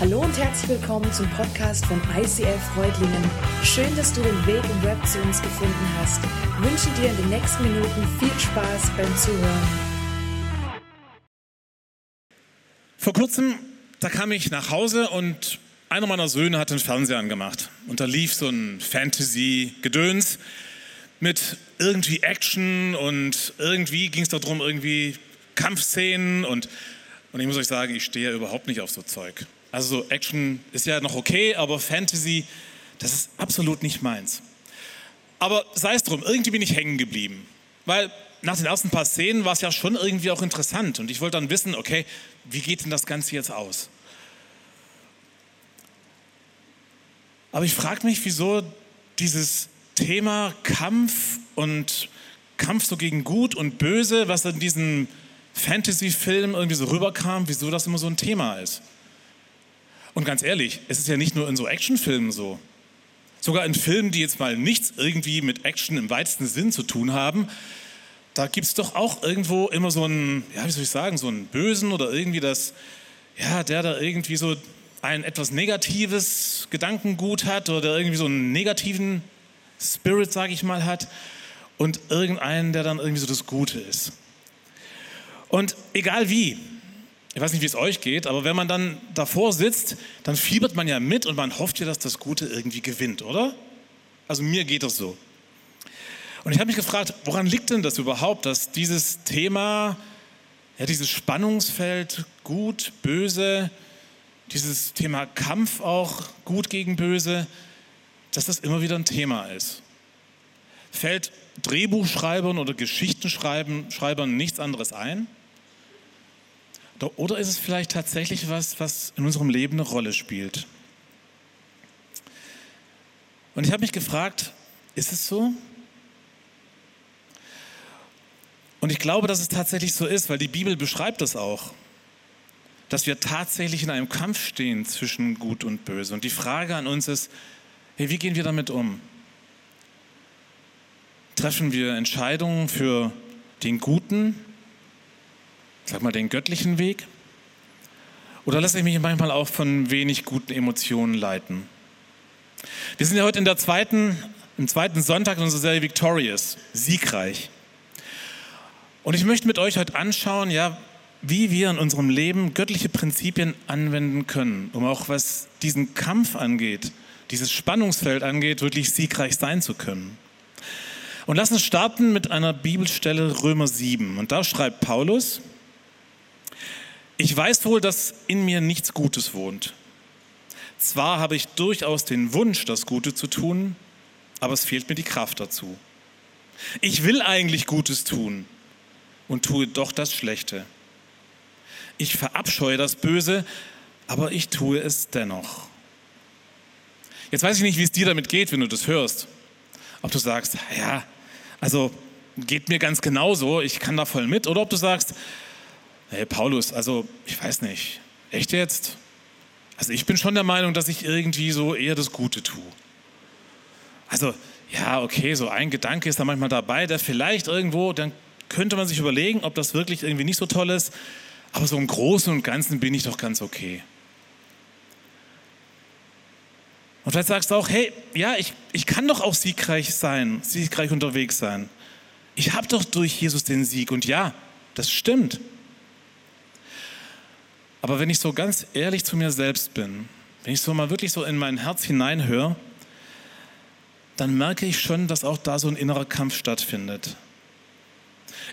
Hallo und herzlich willkommen zum Podcast von ICF Freudlingen. Schön, dass du den Weg im Web zu uns gefunden hast. Ich wünsche dir in den nächsten Minuten viel Spaß beim Zuhören. Vor kurzem, da kam ich nach Hause und einer meiner Söhne hat den Fernseher angemacht. Und da lief so ein Fantasy-Gedöns mit irgendwie Action und irgendwie ging es darum, irgendwie Kampfszenen und, und ich muss euch sagen, ich stehe überhaupt nicht auf so Zeug. Also so Action ist ja noch okay, aber Fantasy, das ist absolut nicht meins. Aber sei es drum, irgendwie bin ich hängen geblieben. Weil nach den ersten paar Szenen war es ja schon irgendwie auch interessant. Und ich wollte dann wissen, okay, wie geht denn das Ganze jetzt aus? Aber ich frage mich, wieso dieses Thema Kampf und Kampf so gegen Gut und Böse, was in diesem Fantasy-Film irgendwie so rüberkam, wieso das immer so ein Thema ist. Und ganz ehrlich, es ist ja nicht nur in so Actionfilmen so. Sogar in Filmen, die jetzt mal nichts irgendwie mit Action im weitesten Sinn zu tun haben, da gibt es doch auch irgendwo immer so einen, ja, wie soll ich sagen, so einen Bösen oder irgendwie das, ja, der da irgendwie so ein etwas negatives Gedankengut hat oder irgendwie so einen negativen Spirit, sage ich mal, hat und irgendeinen, der dann irgendwie so das Gute ist. Und egal wie, ich weiß nicht, wie es euch geht, aber wenn man dann davor sitzt, dann fiebert man ja mit und man hofft ja, dass das Gute irgendwie gewinnt, oder? Also mir geht das so. Und ich habe mich gefragt, woran liegt denn das überhaupt, dass dieses Thema, ja, dieses Spannungsfeld gut, böse, dieses Thema Kampf auch gut gegen böse, dass das immer wieder ein Thema ist. Fällt Drehbuchschreibern oder Geschichtenschreibern nichts anderes ein? Oder ist es vielleicht tatsächlich was, was in unserem Leben eine Rolle spielt? Und ich habe mich gefragt, ist es so? Und ich glaube, dass es tatsächlich so ist, weil die Bibel beschreibt das auch, dass wir tatsächlich in einem Kampf stehen zwischen Gut und Böse. Und die Frage an uns ist, hey, wie gehen wir damit um? Treffen wir Entscheidungen für den Guten sag mal, den göttlichen Weg? Oder lasse ich mich manchmal auch von wenig guten Emotionen leiten? Wir sind ja heute in der zweiten, im zweiten Sonntag unserer Serie Victorious, siegreich. Und ich möchte mit euch heute anschauen, ja, wie wir in unserem Leben göttliche Prinzipien anwenden können, um auch was diesen Kampf angeht, dieses Spannungsfeld angeht, wirklich siegreich sein zu können. Und lass uns starten mit einer Bibelstelle Römer 7. Und da schreibt Paulus, ich weiß wohl, dass in mir nichts Gutes wohnt. Zwar habe ich durchaus den Wunsch, das Gute zu tun, aber es fehlt mir die Kraft dazu. Ich will eigentlich Gutes tun und tue doch das Schlechte. Ich verabscheue das Böse, aber ich tue es dennoch. Jetzt weiß ich nicht, wie es dir damit geht, wenn du das hörst. Ob du sagst, ja, also geht mir ganz genauso, ich kann da voll mit, oder ob du sagst, Hey Paulus, also ich weiß nicht, echt jetzt? Also ich bin schon der Meinung, dass ich irgendwie so eher das Gute tue. Also ja, okay, so ein Gedanke ist da manchmal dabei, der vielleicht irgendwo, dann könnte man sich überlegen, ob das wirklich irgendwie nicht so toll ist. Aber so im Großen und Ganzen bin ich doch ganz okay. Und vielleicht sagst du auch, hey, ja, ich, ich kann doch auch siegreich sein, siegreich unterwegs sein. Ich habe doch durch Jesus den Sieg. Und ja, das stimmt. Aber wenn ich so ganz ehrlich zu mir selbst bin, wenn ich so mal wirklich so in mein Herz hineinhöre, dann merke ich schon, dass auch da so ein innerer Kampf stattfindet.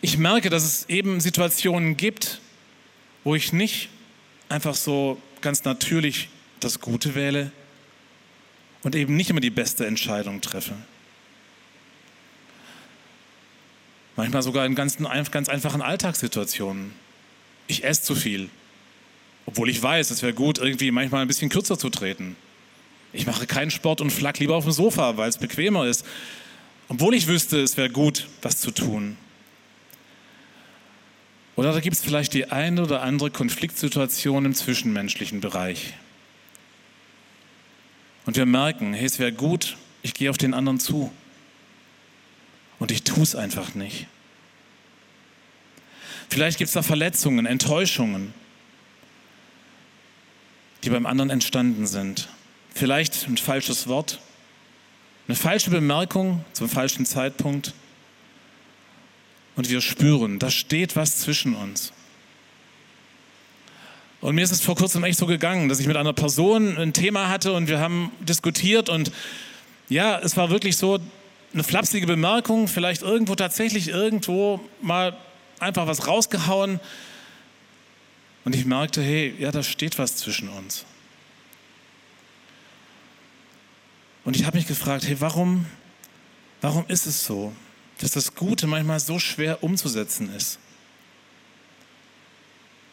Ich merke, dass es eben Situationen gibt, wo ich nicht einfach so ganz natürlich das Gute wähle und eben nicht immer die beste Entscheidung treffe. Manchmal sogar in ganz, ganz einfachen Alltagssituationen. Ich esse zu viel, obwohl ich weiß, es wäre gut, irgendwie manchmal ein bisschen kürzer zu treten. Ich mache keinen Sport und flack lieber auf dem Sofa, weil es bequemer ist. Obwohl ich wüsste, es wäre gut, was zu tun. Oder da gibt es vielleicht die eine oder andere Konfliktsituation im zwischenmenschlichen Bereich. Und wir merken, hey, es wäre gut, ich gehe auf den anderen zu. Und ich tue es einfach nicht. Vielleicht gibt es da Verletzungen, Enttäuschungen die beim anderen entstanden sind. Vielleicht ein falsches Wort, eine falsche Bemerkung zum falschen Zeitpunkt. Und wir spüren, da steht was zwischen uns. Und mir ist es vor kurzem echt so gegangen, dass ich mit einer Person ein Thema hatte und wir haben diskutiert und ja, es war wirklich so eine flapsige Bemerkung, vielleicht irgendwo tatsächlich irgendwo mal einfach was rausgehauen. Und ich merkte, hey, ja, da steht was zwischen uns. Und ich habe mich gefragt, hey, warum, warum ist es so, dass das Gute manchmal so schwer umzusetzen ist?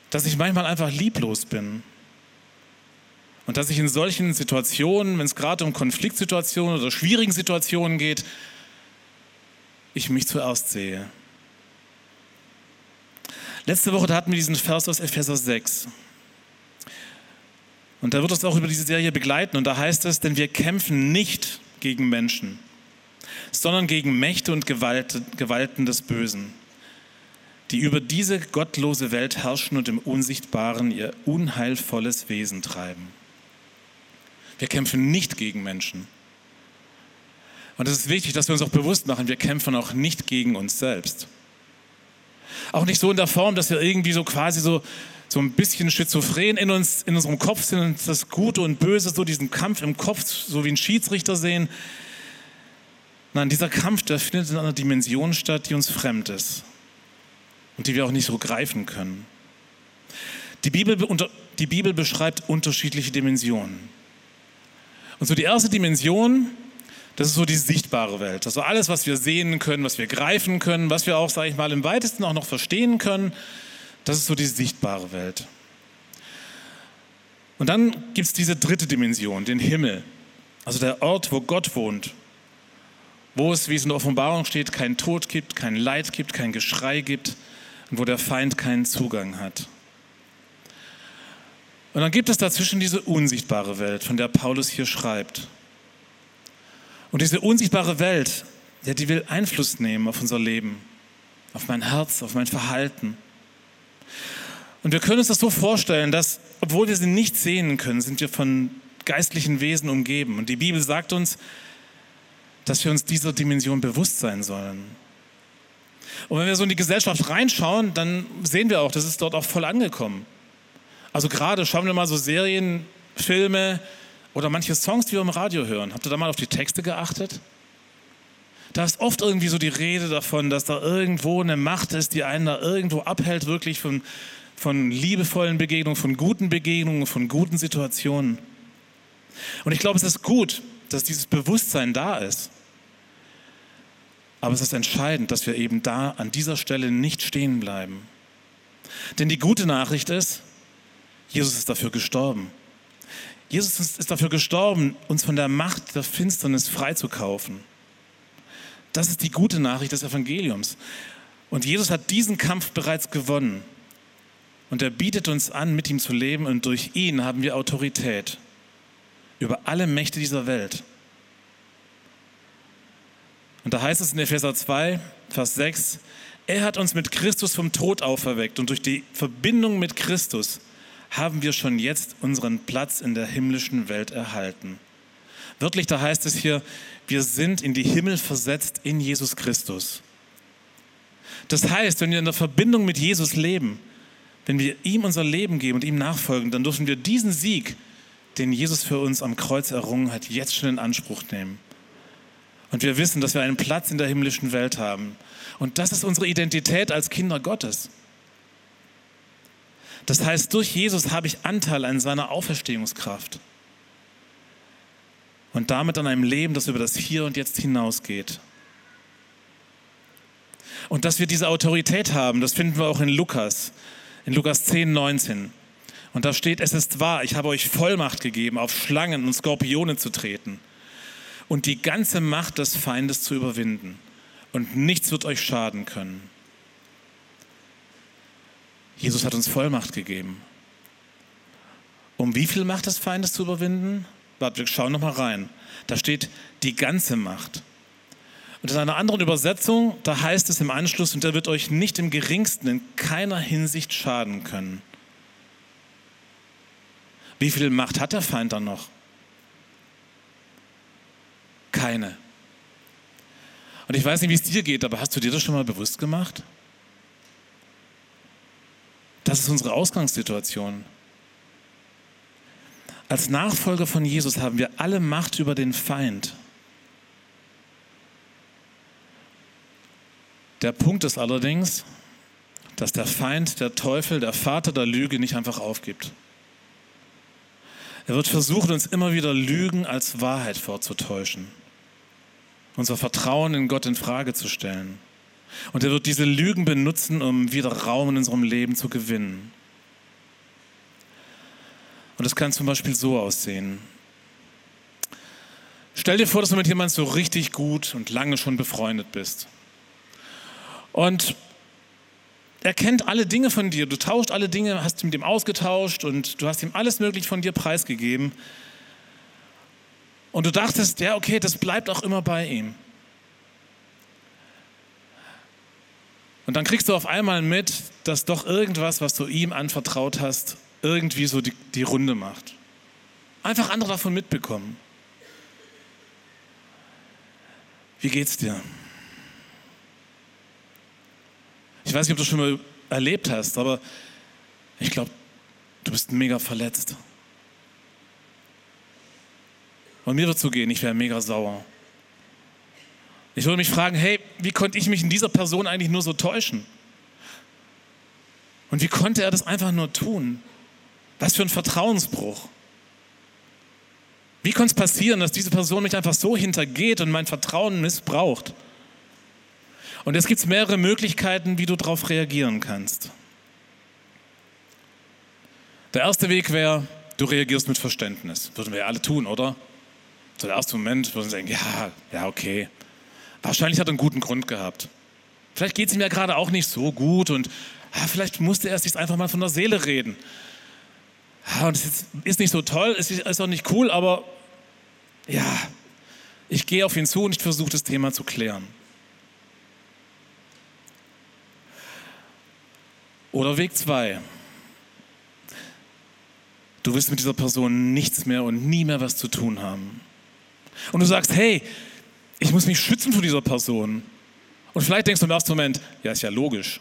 Dass ich manchmal einfach lieblos bin. Und dass ich in solchen Situationen, wenn es gerade um Konfliktsituationen oder schwierigen Situationen geht, ich mich zuerst sehe. Letzte Woche hatten wir diesen Vers aus Epheser 6. Und da wird es auch über diese Serie begleiten. Und da heißt es, denn wir kämpfen nicht gegen Menschen, sondern gegen Mächte und Gewalten des Bösen, die über diese gottlose Welt herrschen und im Unsichtbaren ihr unheilvolles Wesen treiben. Wir kämpfen nicht gegen Menschen. Und es ist wichtig, dass wir uns auch bewusst machen, wir kämpfen auch nicht gegen uns selbst. Auch nicht so in der Form, dass wir irgendwie so quasi so so ein bisschen schizophren in uns, in unserem Kopf sind und das Gute und Böse, so diesen Kampf im Kopf, so wie ein Schiedsrichter sehen. Nein, dieser Kampf, der findet in einer Dimension statt, die uns fremd ist und die wir auch nicht so greifen können. Die Bibel, die Bibel beschreibt unterschiedliche Dimensionen. Und so die erste Dimension, das ist so die sichtbare Welt. Also alles, was wir sehen können, was wir greifen können, was wir auch, sage ich mal, im weitesten auch noch verstehen können. Das ist so die sichtbare Welt. Und dann gibt es diese dritte Dimension, den Himmel. Also der Ort, wo Gott wohnt. Wo es, wie es in der Offenbarung steht, kein Tod gibt, kein Leid gibt, kein Geschrei gibt und wo der Feind keinen Zugang hat. Und dann gibt es dazwischen diese unsichtbare Welt, von der Paulus hier schreibt. Und diese unsichtbare Welt, ja, die will Einfluss nehmen auf unser Leben, auf mein Herz, auf mein Verhalten. Und wir können uns das so vorstellen, dass, obwohl wir sie nicht sehen können, sind wir von geistlichen Wesen umgeben. Und die Bibel sagt uns, dass wir uns dieser Dimension bewusst sein sollen. Und wenn wir so in die Gesellschaft reinschauen, dann sehen wir auch, das ist dort auch voll angekommen. Also gerade schauen wir mal so Serien, Filme oder manche Songs, die wir im Radio hören. Habt ihr da mal auf die Texte geachtet? Da ist oft irgendwie so die Rede davon, dass da irgendwo eine Macht ist, die einen da irgendwo abhält, wirklich von, von liebevollen Begegnungen, von guten Begegnungen, von guten Situationen. Und ich glaube, es ist gut, dass dieses Bewusstsein da ist. Aber es ist entscheidend, dass wir eben da an dieser Stelle nicht stehen bleiben. Denn die gute Nachricht ist, Jesus ist dafür gestorben. Jesus ist dafür gestorben, uns von der Macht der Finsternis freizukaufen. Das ist die gute Nachricht des Evangeliums. Und Jesus hat diesen Kampf bereits gewonnen. Und er bietet uns an, mit ihm zu leben. Und durch ihn haben wir Autorität über alle Mächte dieser Welt. Und da heißt es in Epheser 2, Vers 6, er hat uns mit Christus vom Tod auferweckt und durch die Verbindung mit Christus haben wir schon jetzt unseren Platz in der himmlischen Welt erhalten. Wörtlich, da heißt es hier, wir sind in die Himmel versetzt in Jesus Christus. Das heißt, wenn wir in der Verbindung mit Jesus leben, wenn wir ihm unser Leben geben und ihm nachfolgen, dann dürfen wir diesen Sieg, den Jesus für uns am Kreuz errungen hat, jetzt schon in Anspruch nehmen. Und wir wissen, dass wir einen Platz in der himmlischen Welt haben. Und das ist unsere Identität als Kinder Gottes. Das heißt, durch Jesus habe ich Anteil an seiner Auferstehungskraft und damit an einem Leben, das über das Hier und Jetzt hinausgeht. Und dass wir diese Autorität haben, das finden wir auch in Lukas, in Lukas 10, 19. Und da steht, es ist wahr, ich habe euch Vollmacht gegeben, auf Schlangen und Skorpione zu treten und die ganze Macht des Feindes zu überwinden. Und nichts wird euch schaden können. Jesus hat uns Vollmacht gegeben. Um wie viel Macht des Feindes zu überwinden? Warte, wir schauen nochmal rein. Da steht die ganze Macht. Und in einer anderen Übersetzung, da heißt es im Anschluss, und er wird euch nicht im geringsten in keiner Hinsicht schaden können. Wie viel Macht hat der Feind dann noch? Keine. Und ich weiß nicht, wie es dir geht, aber hast du dir das schon mal bewusst gemacht? Das ist unsere Ausgangssituation. Als Nachfolger von Jesus haben wir alle Macht über den Feind. Der Punkt ist allerdings, dass der Feind, der Teufel, der Vater der Lüge nicht einfach aufgibt. Er wird versuchen, uns immer wieder Lügen als Wahrheit vorzutäuschen, unser Vertrauen in Gott in Frage zu stellen. Und er wird diese Lügen benutzen, um wieder Raum in unserem Leben zu gewinnen. Und das kann zum Beispiel so aussehen. Stell dir vor, dass du mit jemandem so richtig gut und lange schon befreundet bist. Und er kennt alle Dinge von dir. Du tauscht alle Dinge, hast mit ihm ausgetauscht und du hast ihm alles Mögliche von dir preisgegeben. Und du dachtest, ja, okay, das bleibt auch immer bei ihm. Und dann kriegst du auf einmal mit, dass doch irgendwas, was du ihm anvertraut hast, irgendwie so die, die Runde macht. Einfach andere davon mitbekommen. Wie geht's dir? Ich weiß nicht, ob du das schon mal erlebt hast, aber ich glaube, du bist mega verletzt. Und mir wird so gehen, ich wäre mega sauer. Ich würde mich fragen, hey, wie konnte ich mich in dieser Person eigentlich nur so täuschen? Und wie konnte er das einfach nur tun? Was für ein Vertrauensbruch. Wie konnte es passieren, dass diese Person mich einfach so hintergeht und mein Vertrauen missbraucht? Und es gibt mehrere Möglichkeiten, wie du darauf reagieren kannst. Der erste Weg wäre, du reagierst mit Verständnis. Würden wir ja alle tun, oder? So der erste Moment würden sie denken, ja, ja, okay. Wahrscheinlich hat er einen guten Grund gehabt. Vielleicht geht es ihm ja gerade auch nicht so gut und ja, vielleicht musste er sich einfach mal von der Seele reden. Ja, und es ist, nicht so toll, es ist, ist auch nicht cool, aber ja, ich gehe auf ihn zu und ich versuche das Thema zu klären. Oder Weg 2. Du willst mit dieser Person nichts mehr und nie mehr was zu tun haben. Und du sagst, hey, ich muss mich schützen vor dieser Person. Und vielleicht denkst du im ersten Moment, ja, ist ja logisch.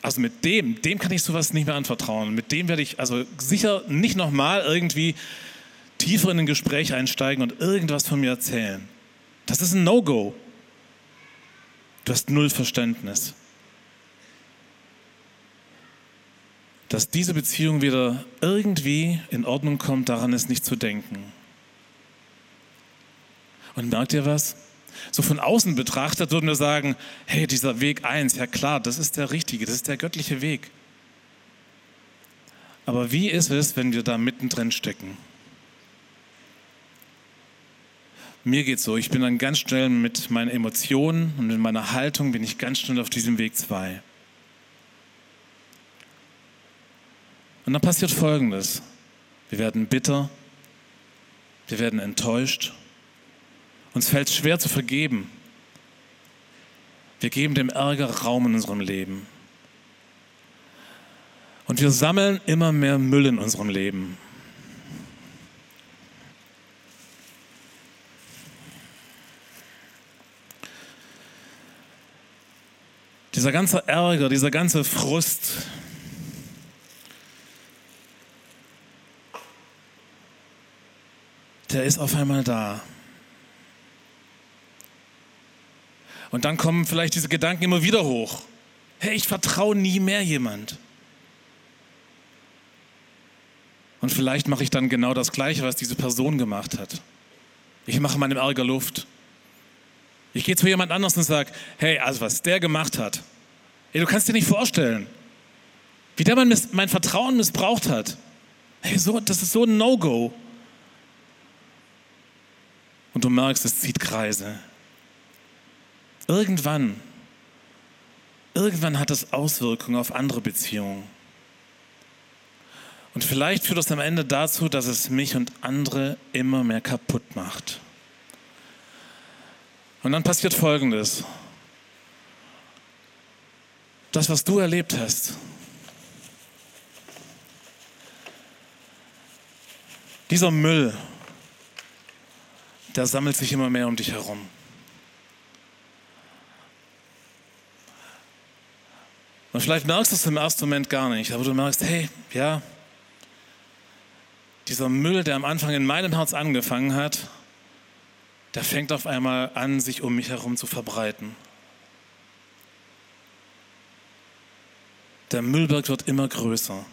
Also mit dem, dem kann ich sowas nicht mehr anvertrauen. Mit dem werde ich also sicher nicht nochmal irgendwie tiefer in ein Gespräch einsteigen und irgendwas von mir erzählen. Das ist ein No-Go. Du hast null Verständnis. Dass diese Beziehung wieder irgendwie in Ordnung kommt, daran ist nicht zu denken. Und merkt ihr was? So von außen betrachtet würden wir sagen, hey, dieser Weg 1, ja klar, das ist der richtige, das ist der göttliche Weg. Aber wie ist es, wenn wir da mittendrin stecken? Mir geht es so, ich bin dann ganz schnell mit meinen Emotionen und mit meiner Haltung bin ich ganz schnell auf diesem Weg 2. Und dann passiert Folgendes. Wir werden bitter, wir werden enttäuscht uns fällt es schwer zu vergeben. Wir geben dem Ärger Raum in unserem Leben. Und wir sammeln immer mehr Müll in unserem Leben. Dieser ganze Ärger, dieser ganze Frust, der ist auf einmal da. Und dann kommen vielleicht diese Gedanken immer wieder hoch. Hey, ich vertraue nie mehr jemand. Und vielleicht mache ich dann genau das Gleiche, was diese Person gemacht hat. Ich mache meinem Ärger Luft. Ich gehe zu jemand anders und sage, hey, also was der gemacht hat, hey, du kannst dir nicht vorstellen, wie der mein, mein Vertrauen missbraucht hat. Hey, so, das ist so ein No-Go. Und du merkst, es zieht Kreise. Irgendwann, irgendwann hat das Auswirkungen auf andere Beziehungen. Und vielleicht führt das am Ende dazu, dass es mich und andere immer mehr kaputt macht. Und dann passiert Folgendes. Das, was du erlebt hast, Dieser Müll, der sammelt sich immer mehr um dich herum. Vielleicht merkst du es im ersten Moment gar nicht, aber du merkst, hey, ja, dieser Müll, der am Anfang in meinem Herz angefangen hat, der fängt auf einmal an, sich um mich herum zu verbreiten. Der Müllberg wird immer größer.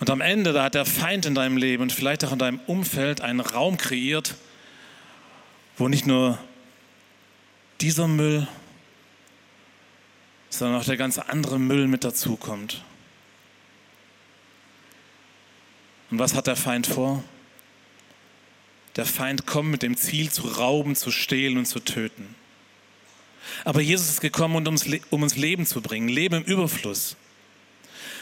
Und am Ende, da hat der Feind in deinem Leben und vielleicht auch in deinem Umfeld einen Raum kreiert, wo nicht nur dieser Müll, sondern auch der ganze andere Müll mit dazukommt. Und was hat der Feind vor? Der Feind kommt mit dem Ziel zu rauben, zu stehlen und zu töten. Aber Jesus ist gekommen, um uns Leben zu bringen, Leben im Überfluss.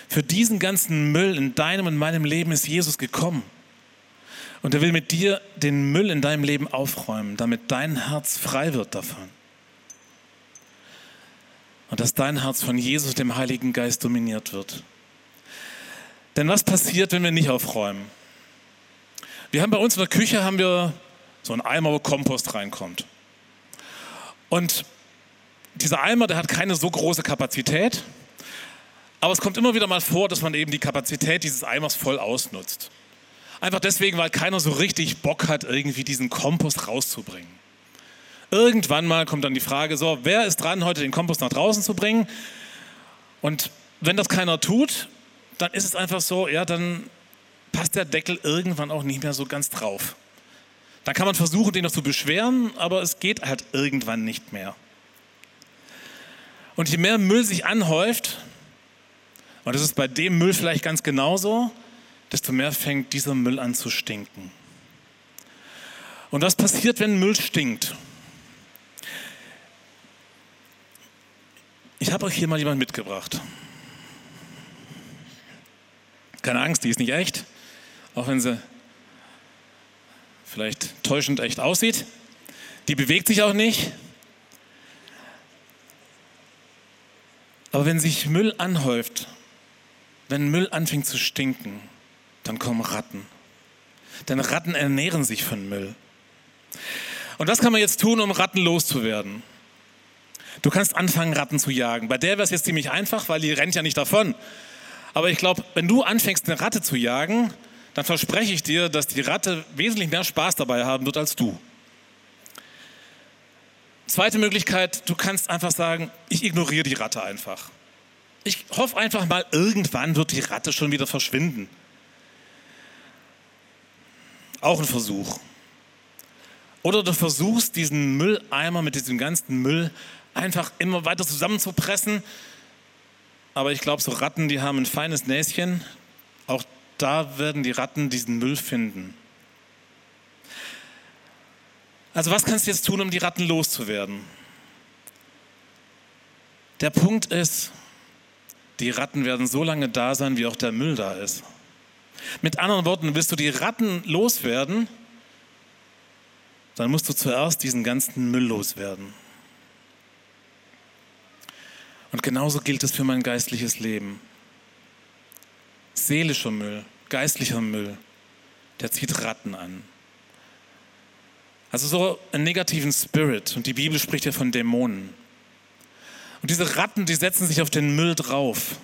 Für diesen ganzen Müll in deinem und meinem Leben ist Jesus gekommen. Und er will mit dir den Müll in deinem Leben aufräumen, damit dein Herz frei wird davon. Dass dein Herz von Jesus, dem Heiligen Geist, dominiert wird. Denn was passiert, wenn wir nicht aufräumen? Wir haben bei uns in der Küche haben wir so einen Eimer, wo Kompost reinkommt. Und dieser Eimer, der hat keine so große Kapazität, aber es kommt immer wieder mal vor, dass man eben die Kapazität dieses Eimers voll ausnutzt. Einfach deswegen, weil keiner so richtig Bock hat, irgendwie diesen Kompost rauszubringen. Irgendwann mal kommt dann die Frage, so, wer ist dran, heute den Kompost nach draußen zu bringen? Und wenn das keiner tut, dann ist es einfach so, ja, dann passt der Deckel irgendwann auch nicht mehr so ganz drauf. Dann kann man versuchen, den noch zu beschweren, aber es geht halt irgendwann nicht mehr. Und je mehr Müll sich anhäuft, und das ist bei dem Müll vielleicht ganz genauso, desto mehr fängt dieser Müll an zu stinken. Und was passiert, wenn Müll stinkt? Ich habe euch hier mal jemand mitgebracht. Keine Angst, die ist nicht echt, auch wenn sie vielleicht täuschend echt aussieht. Die bewegt sich auch nicht. Aber wenn sich Müll anhäuft, wenn Müll anfängt zu stinken, dann kommen Ratten. Denn Ratten ernähren sich von Müll. Und was kann man jetzt tun, um Ratten loszuwerden? Du kannst anfangen, Ratten zu jagen. Bei der wäre es jetzt ziemlich einfach, weil die rennt ja nicht davon. Aber ich glaube, wenn du anfängst, eine Ratte zu jagen, dann verspreche ich dir, dass die Ratte wesentlich mehr Spaß dabei haben wird als du. Zweite Möglichkeit, du kannst einfach sagen, ich ignoriere die Ratte einfach. Ich hoffe einfach mal, irgendwann wird die Ratte schon wieder verschwinden. Auch ein Versuch. Oder du versuchst, diesen Mülleimer mit diesem ganzen Müll einfach immer weiter zusammenzupressen. Aber ich glaube, so Ratten, die haben ein feines Näschen. Auch da werden die Ratten diesen Müll finden. Also was kannst du jetzt tun, um die Ratten loszuwerden? Der Punkt ist, die Ratten werden so lange da sein, wie auch der Müll da ist. Mit anderen Worten, willst du die Ratten loswerden, dann musst du zuerst diesen ganzen Müll loswerden. Und genauso gilt es für mein geistliches Leben. Seelischer Müll, geistlicher Müll, der zieht Ratten an. Also so einen negativen Spirit. Und die Bibel spricht ja von Dämonen. Und diese Ratten, die setzen sich auf den Müll drauf.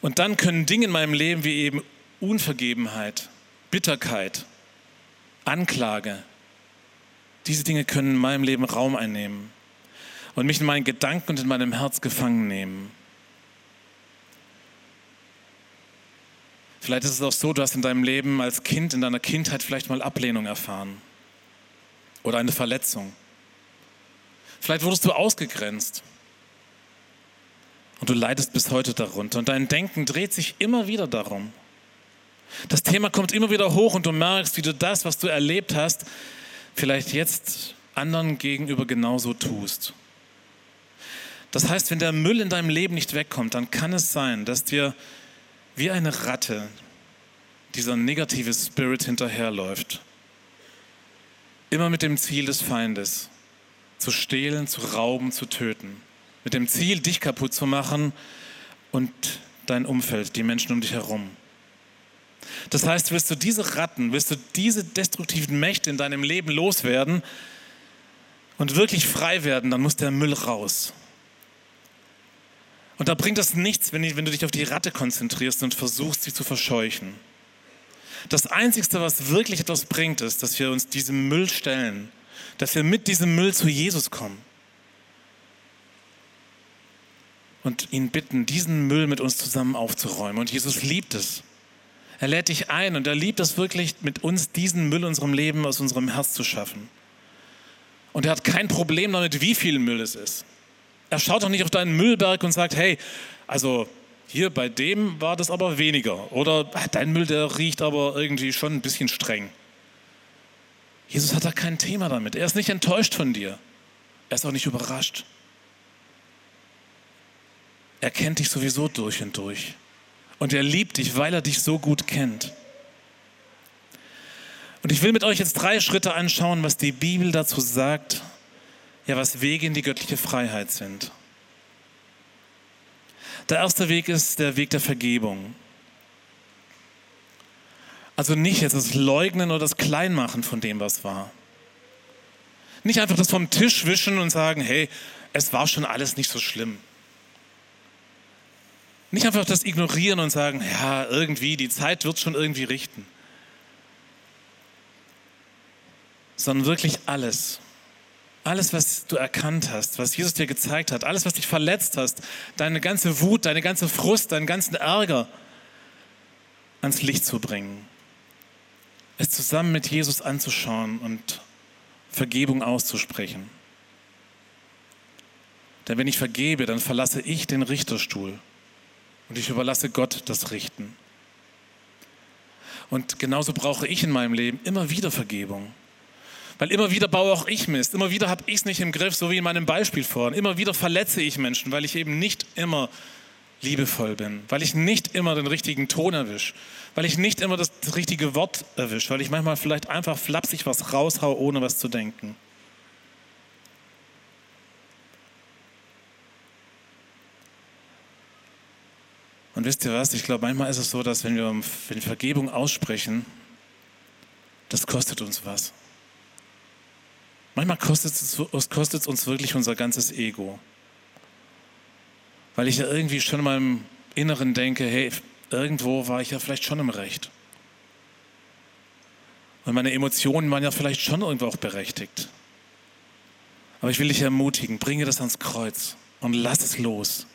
Und dann können Dinge in meinem Leben wie eben Unvergebenheit, Bitterkeit, Anklage, diese Dinge können in meinem Leben Raum einnehmen und mich in meinen Gedanken und in meinem Herz gefangen nehmen. Vielleicht ist es auch so, du hast in deinem Leben als Kind, in deiner Kindheit vielleicht mal Ablehnung erfahren oder eine Verletzung. Vielleicht wurdest du ausgegrenzt und du leidest bis heute darunter und dein Denken dreht sich immer wieder darum. Das Thema kommt immer wieder hoch und du merkst, wie du das, was du erlebt hast, vielleicht jetzt anderen gegenüber genauso tust. Das heißt, wenn der Müll in deinem Leben nicht wegkommt, dann kann es sein, dass dir wie eine Ratte dieser negative Spirit hinterherläuft. Immer mit dem Ziel des Feindes, zu stehlen, zu rauben, zu töten. Mit dem Ziel, dich kaputt zu machen und dein Umfeld, die Menschen um dich herum. Das heißt, willst du diese Ratten, willst du diese destruktiven Mächte in deinem Leben loswerden und wirklich frei werden, dann muss der Müll raus. Und da bringt das nichts, wenn, du dich auf die Ratte konzentrierst und versuchst, sie zu verscheuchen. Das Einzige, was wirklich etwas bringt, ist, dass wir uns diesem Müll stellen, dass wir mit diesem Müll zu Jesus kommen und ihn bitten, diesen Müll mit uns zusammen aufzuräumen. Und Jesus liebt es. Er lädt dich ein und er liebt es wirklich, mit uns diesen Müll in unserem Leben aus unserem Herz zu schaffen. Und er hat kein Problem damit, wie viel Müll es ist. Er schaut doch nicht auf deinen Müllberg und sagt, hey, also hier bei dem war das aber weniger. Oder dein Müll, der riecht aber irgendwie schon ein bisschen streng. Jesus hat da kein Thema damit. Er ist nicht enttäuscht von dir. Er ist auch nicht überrascht. Er kennt dich sowieso durch und durch. Und er liebt dich, weil er dich so gut kennt. Und ich will mit euch jetzt drei Schritte anschauen, was die Bibel dazu sagt, ja, was Wege in die göttliche Freiheit sind. Der erste Weg ist der Weg der Vergebung. Also nicht jetzt das Leugnen oder das Kleinmachen von dem, was war. Nicht einfach das vom Tisch wischen und sagen, hey, es war schon alles nicht so schlimm. Nicht einfach das ignorieren und sagen, ja, irgendwie, die Zeit wird schon irgendwie richten. Sondern wirklich alles. Alles, was du erkannt hast, was Jesus dir gezeigt hat, alles, was dich verletzt hast, deine ganze Wut, deine ganze Frust, deinen ganzen Ärger ans Licht zu bringen. Es zusammen mit Jesus anzuschauen und Vergebung auszusprechen. Denn wenn ich vergebe, dann verlasse ich den Richterstuhl und ich überlasse Gott das Richten. Und genauso brauche ich in meinem Leben immer wieder Vergebung. Weil immer wieder baue auch ich Mist. Immer wieder habe ich es nicht im Griff, so wie in meinem Beispiel vorhin. Immer wieder verletze ich Menschen, weil ich eben nicht immer liebevoll bin, weil ich nicht immer den richtigen Ton erwische, weil ich nicht immer das, richtige Wort erwische, weil ich manchmal vielleicht einfach flapsig was raushau, ohne was zu denken. Und wisst ihr was? Ich glaube, manchmal ist es so, dass wenn wir, wenn wir Vergebung aussprechen, das kostet uns was. Manchmal kostet es, es uns wirklich unser ganzes Ego. Weil ich ja irgendwie schon in meinem Inneren denke, hey, irgendwo war ich ja vielleicht schon im Recht. Und meine Emotionen waren ja vielleicht schon irgendwo auch berechtigt. Aber ich will dich ermutigen, bringe das ans Kreuz und lass es los.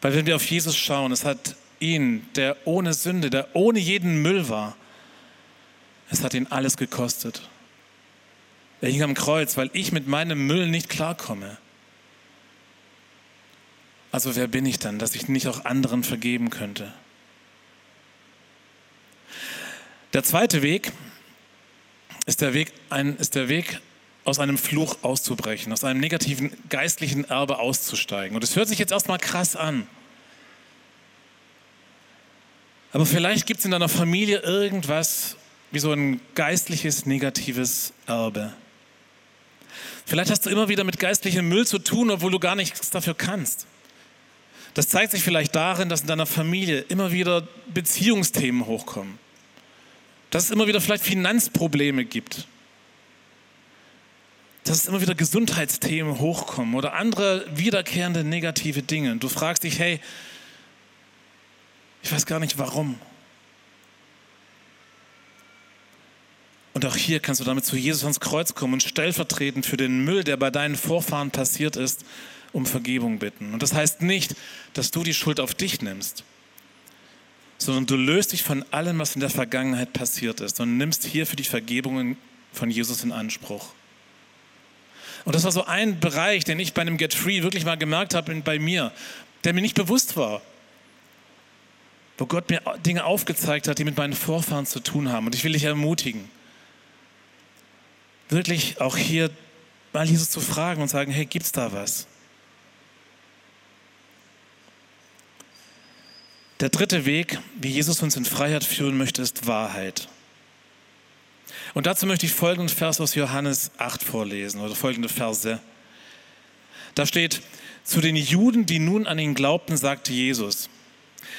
Weil wenn wir auf Jesus schauen, es hat ihn, der ohne Sünde, der ohne jeden Müll war, es hat ihn alles gekostet. Er hing am Kreuz, weil ich mit meinem Müll nicht klarkomme. Also wer bin ich dann, dass ich nicht auch anderen vergeben könnte? Der zweite Weg ist der Weg, ein, ist der Weg aus einem Fluch auszubrechen, aus einem negativen geistlichen Erbe auszusteigen. Und es hört sich jetzt erstmal krass an. Aber vielleicht gibt es in deiner Familie irgendwas wie so ein geistliches negatives Erbe. Vielleicht hast du immer wieder mit geistlichem Müll zu tun, obwohl du gar nichts dafür kannst. Das zeigt sich vielleicht darin, dass in deiner Familie immer wieder Beziehungsthemen hochkommen. Dass es immer wieder vielleicht Finanzprobleme gibt dass es immer wieder Gesundheitsthemen hochkommen oder andere wiederkehrende negative Dinge. Du fragst dich, hey, ich weiß gar nicht warum. Und auch hier kannst du damit zu Jesus ans Kreuz kommen und stellvertretend für den Müll, der bei deinen Vorfahren passiert ist, um Vergebung bitten. Und das heißt nicht, dass du die Schuld auf dich nimmst, sondern du löst dich von allem, was in der Vergangenheit passiert ist und nimmst hier für die Vergebung von Jesus in Anspruch. Und das war so ein Bereich, den ich bei einem Get Free wirklich mal gemerkt habe bei mir, der mir nicht bewusst war. Wo Gott mir Dinge aufgezeigt hat, die mit meinen Vorfahren zu tun haben. Und ich will dich ermutigen, wirklich auch hier mal Jesus zu fragen und sagen, hey, gibt's da was? Der dritte Weg, wie Jesus uns in Freiheit führen möchte, ist Wahrheit. Und dazu möchte ich folgenden Vers aus Johannes 8 vorlesen oder folgende Verse. Da steht, zu den Juden, die nun an ihn glaubten, sagte Jesus,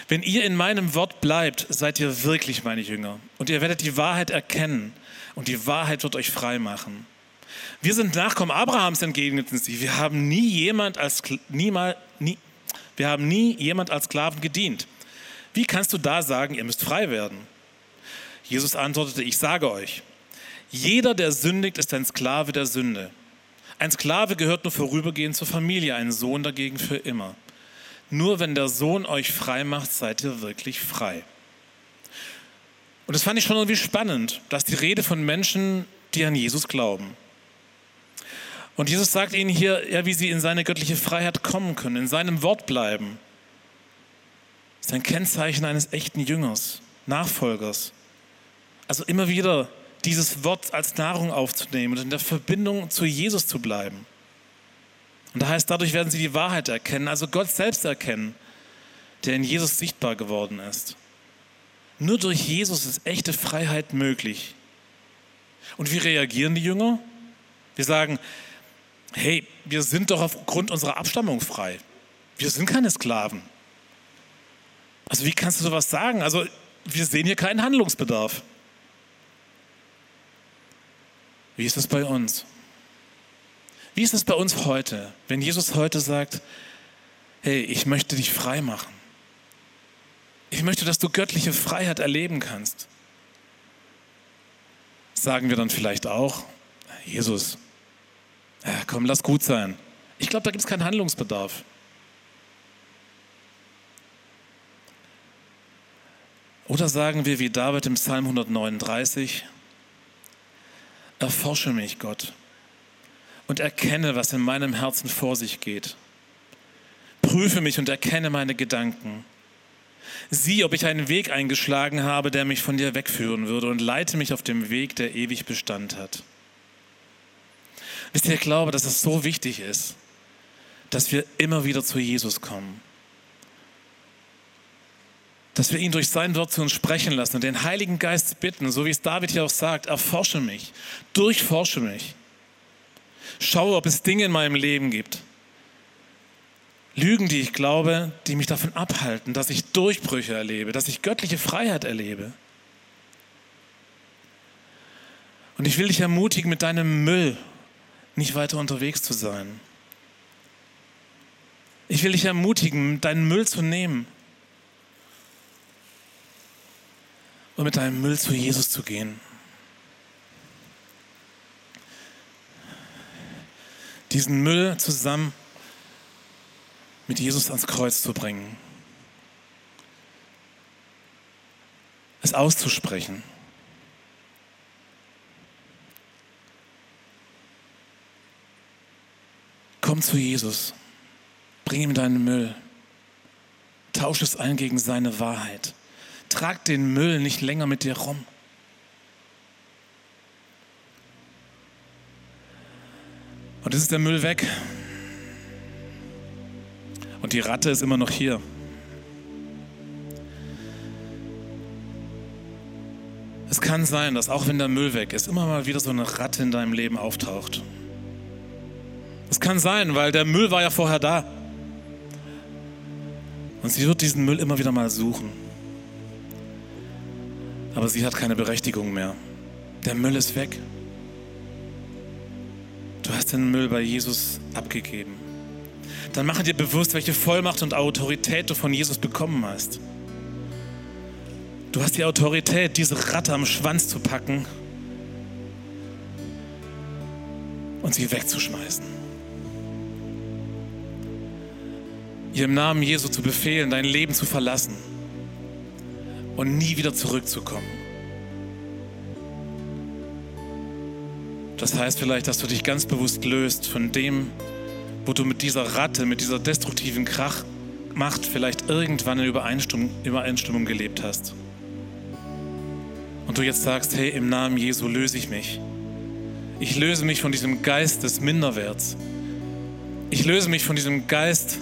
Wenn ihr in meinem Wort bleibt, seid ihr wirklich meine Jünger. Und ihr werdet die Wahrheit erkennen. Und die Wahrheit wird euch frei machen. Wir sind Nachkommen Abrahams, entgegneten sie. Wir haben nie jemand als, niemal, nie, wir haben nie jemand als Sklaven gedient. Wie kannst du da sagen, ihr müsst frei werden? Jesus antwortete, ich sage euch, jeder, der sündigt, ist ein Sklave der Sünde. Ein Sklave gehört nur vorübergehend zur Familie, ein Sohn dagegen für immer. Nur wenn der Sohn euch frei macht, seid ihr wirklich frei. Und das fand ich schon irgendwie spannend, dass die Rede von Menschen, die an Jesus glauben. Und Jesus sagt ihnen hier, ja, wie sie in seine göttliche Freiheit kommen können, in seinem Wort bleiben. Das ist ein Kennzeichen eines echten Jüngers, Nachfolgers. Also immer wieder dieses Wort als Nahrung aufzunehmen und in der Verbindung zu Jesus zu bleiben. Und da heißt, dadurch werden sie die Wahrheit erkennen, also Gott selbst erkennen, der in Jesus sichtbar geworden ist. Nur durch Jesus ist echte Freiheit möglich. Und wie reagieren die Jünger? Wir sagen, hey, wir sind doch aufgrund unserer Abstammung frei. Wir sind keine Sklaven. Also wie kannst du sowas sagen? Also wir sehen hier keinen Handlungsbedarf. Wie ist es bei uns? Wie ist es bei uns heute, wenn Jesus heute sagt, hey, ich möchte dich frei machen. Ich möchte, dass du göttliche Freiheit erleben kannst. Sagen wir dann vielleicht auch, Jesus, ja, komm, lass gut sein. Ich glaube, da gibt es keinen Handlungsbedarf. Oder sagen wir wie David im Psalm 139, erforsche mich, Gott, und erkenne, was in meinem Herzen vor sich geht. Prüfe mich und erkenne meine Gedanken. Sieh, ob ich einen Weg eingeschlagen habe, der mich von dir wegführen würde und leite mich auf dem Weg, der ewig Bestand hat. Wisst ihr, ich glaube, dass es so wichtig ist, dass wir immer wieder zu Jesus kommen. Dass wir ihn durch sein Wort zu uns sprechen lassen und den Heiligen Geist bitten, so wie es David hier auch sagt, erforsche mich, durchforsche mich. Schaue, ob es Dinge in meinem Leben gibt. Lügen, die ich glaube, die mich davon abhalten, dass ich Durchbrüche erlebe, dass ich göttliche Freiheit erlebe. Und ich will dich ermutigen, mit deinem Müll nicht weiter unterwegs zu sein. Ich will dich ermutigen, deinen Müll zu nehmen und mit deinem Müll zu Jesus zu gehen. diesen Müll zusammen mit Jesus ans Kreuz zu bringen. Es auszusprechen. Komm zu Jesus, bring ihm deinen Müll, tausche es ein gegen seine Wahrheit. Trag den Müll nicht länger mit dir rum. Und es ist der Müll weg. Und die Ratte ist immer noch hier. Es kann sein, dass auch wenn der Müll weg ist, immer mal wieder so eine Ratte in deinem Leben auftaucht. Es kann sein, weil der Müll war ja vorher da. Und sie wird diesen Müll immer wieder mal suchen. Aber sie hat keine Berechtigung mehr. Der Müll ist weg. Du hast den Müll bei Jesus abgegeben. Dann mache dir bewusst, welche Vollmacht und Autorität du von Jesus bekommen hast. Du hast die Autorität, diese Ratte am Schwanz zu packen und sie wegzuschmeißen. Ihr im Namen Jesu zu befehlen, dein Leben zu verlassen und nie wieder zurückzukommen. Das heißt vielleicht, dass du dich ganz bewusst löst von dem, wo du mit dieser Ratte, mit dieser destruktiven Krachmacht vielleicht irgendwann in Übereinstimmung, Übereinstimmung gelebt hast. Und du jetzt sagst, hey, im Namen Jesu löse ich mich. Ich löse mich von diesem Geist des Minderwerts. Ich löse mich von diesem Geist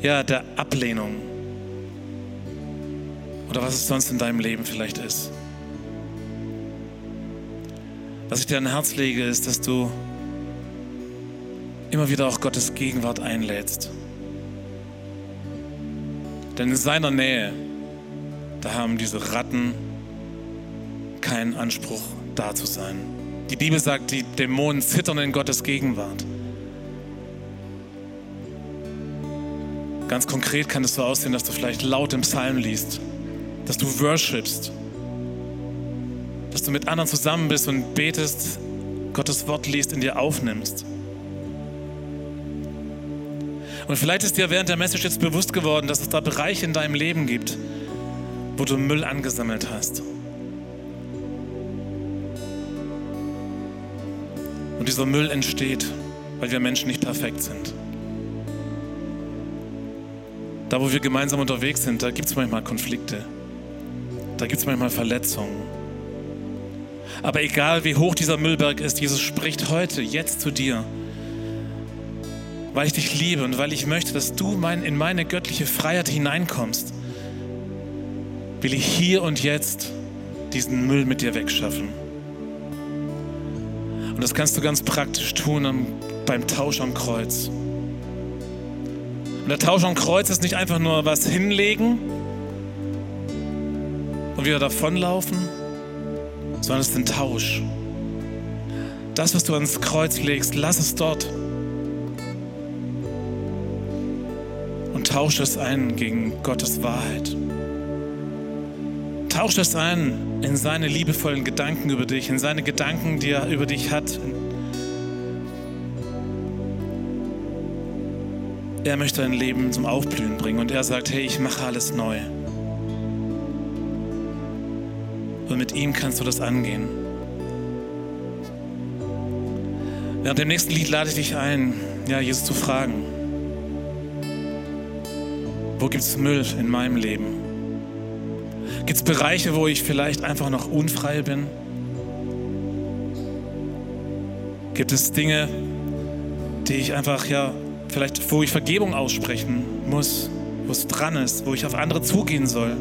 ja, der Ablehnung. Oder was es sonst in deinem Leben vielleicht ist. Was ich dir an Herz lege, ist, dass du immer wieder auch Gottes Gegenwart einlädst. Denn in seiner Nähe, da haben diese Ratten keinen Anspruch, da zu sein. Die Bibel sagt, die Dämonen zittern in Gottes Gegenwart. Ganz konkret kann es so aussehen, dass du vielleicht laut im Psalm liest, dass du worshipst, dass du mit anderen zusammen bist und betest, Gottes Wort liest, in dir aufnimmst. Und vielleicht ist dir während der Message jetzt bewusst geworden, dass es da Bereiche in deinem Leben gibt, wo du Müll angesammelt hast. Und dieser Müll entsteht, weil wir Menschen nicht perfekt sind. Da, wo wir gemeinsam unterwegs sind, da gibt es manchmal Konflikte. Da gibt es manchmal Verletzungen. Aber egal wie hoch dieser Müllberg ist, Jesus spricht heute, jetzt zu dir weil ich dich liebe und weil ich möchte, dass du mein, in meine göttliche Freiheit hineinkommst, will ich hier und jetzt diesen Müll mit dir wegschaffen. Und das kannst du ganz praktisch tun am, beim Tausch am Kreuz. Und der Tausch am Kreuz ist nicht einfach nur was hinlegen und wieder davonlaufen, sondern es ist ein Tausch. Das, was du ans Kreuz legst, lass es dort. Tausch es ein gegen Gottes Wahrheit. Tausch es ein in seine liebevollen Gedanken über dich, in seine Gedanken, die er über dich hat. Er möchte dein Leben zum Aufblühen bringen und er sagt, hey, ich mache alles neu. Und mit ihm kannst du das angehen. Während dem nächsten Lied lade ich dich ein, ja, Jesus zu fragen. Wo gibt es Müll in meinem Leben? Gibt es Bereiche, wo ich vielleicht einfach noch unfrei bin? Gibt es Dinge, die ich einfach, ja, vielleicht, wo ich Vergebung aussprechen muss, wo es dran ist, wo ich auf andere zugehen soll?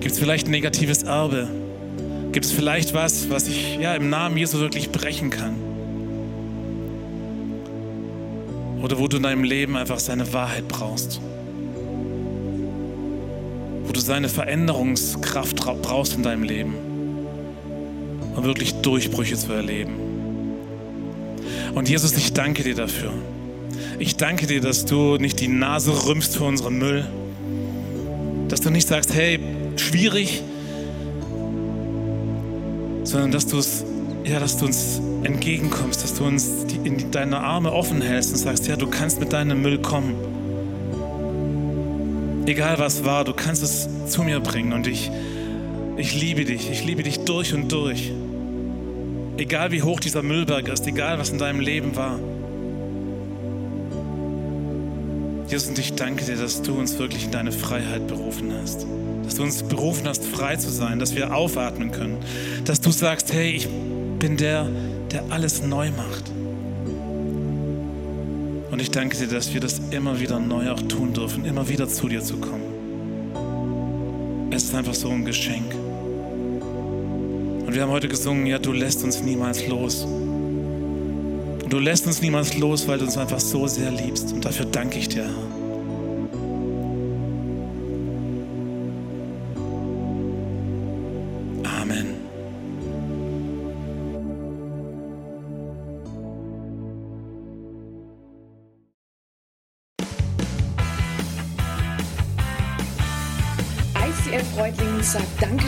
Gibt es vielleicht ein negatives Erbe? Gibt es vielleicht was, was ich ja, im Namen Jesu wirklich brechen kann? Oder wo du in deinem Leben einfach seine Wahrheit brauchst. Wo du seine Veränderungskraft brauchst in deinem Leben. Um wirklich Durchbrüche zu erleben. Und Jesus, ich danke dir dafür. Ich danke dir, dass du nicht die Nase rümpfst für unseren Müll. Dass du nicht sagst, hey, schwierig, sondern dass du es ja, dass du uns entgegenkommst, dass du uns die, in deine Arme offen hältst und sagst, ja, du kannst mit deinem Müll kommen. Egal was war, du kannst es zu mir bringen und ich, ich liebe dich, ich liebe dich durch und durch. Egal wie hoch dieser Müllberg ist, egal was in deinem Leben war. Jesus, und ich danke dir, dass du uns wirklich in deine Freiheit berufen hast. Dass du uns berufen hast, frei zu sein, dass wir aufatmen können. Dass du sagst, hey, ich bin der, der alles neu macht. Und ich danke dir, dass wir das immer wieder neu auch tun dürfen, immer wieder zu dir zu kommen. Es ist einfach so ein Geschenk. Und wir haben heute gesungen, ja, du lässt uns niemals los. Du lässt uns niemals los, weil du uns einfach so sehr liebst. Und dafür danke ich dir, Herr.